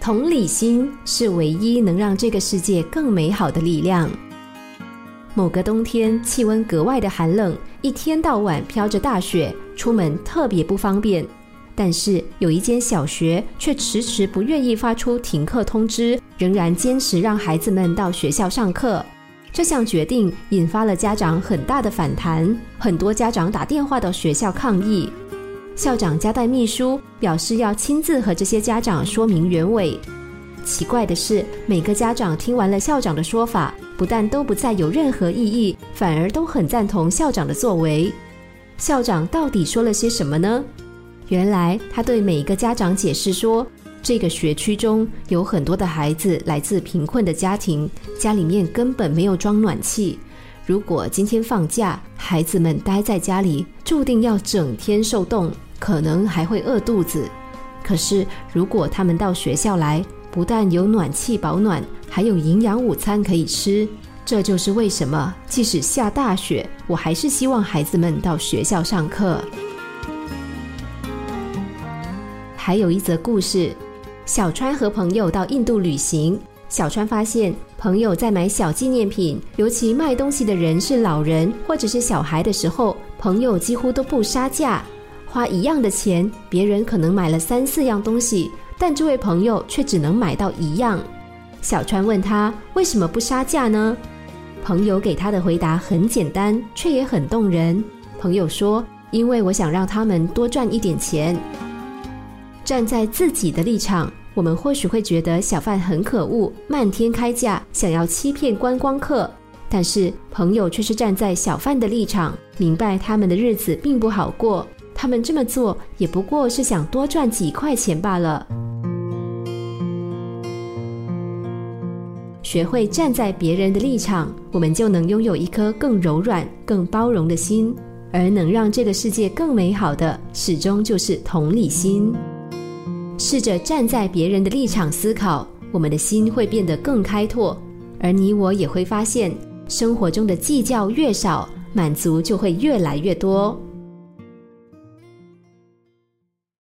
同理心是唯一能让这个世界更美好的力量。某个冬天，气温格外的寒冷，一天到晚飘着大雪，出门特别不方便。但是有一间小学却迟迟不愿意发出停课通知，仍然坚持让孩子们到学校上课。这项决定引发了家长很大的反弹，很多家长打电话到学校抗议。校长交代秘书，表示要亲自和这些家长说明原委。奇怪的是，每个家长听完了校长的说法，不但都不再有任何异议，反而都很赞同校长的作为。校长到底说了些什么呢？原来他对每一个家长解释说，这个学区中有很多的孩子来自贫困的家庭，家里面根本没有装暖气。如果今天放假，孩子们待在家里，注定要整天受冻。可能还会饿肚子，可是如果他们到学校来，不但有暖气保暖，还有营养午餐可以吃。这就是为什么即使下大雪，我还是希望孩子们到学校上课。还有一则故事：小川和朋友到印度旅行，小川发现朋友在买小纪念品，尤其卖东西的人是老人或者是小孩的时候，朋友几乎都不杀价。花一样的钱，别人可能买了三四样东西，但这位朋友却只能买到一样。小川问他为什么不杀价呢？朋友给他的回答很简单，却也很动人。朋友说：“因为我想让他们多赚一点钱。”站在自己的立场，我们或许会觉得小贩很可恶，漫天开价，想要欺骗观光客。但是朋友却是站在小贩的立场，明白他们的日子并不好过。他们这么做也不过是想多赚几块钱罢了。学会站在别人的立场，我们就能拥有一颗更柔软、更包容的心。而能让这个世界更美好的，始终就是同理心。试着站在别人的立场思考，我们的心会变得更开拓，而你我也会发现，生活中的计较越少，满足就会越来越多。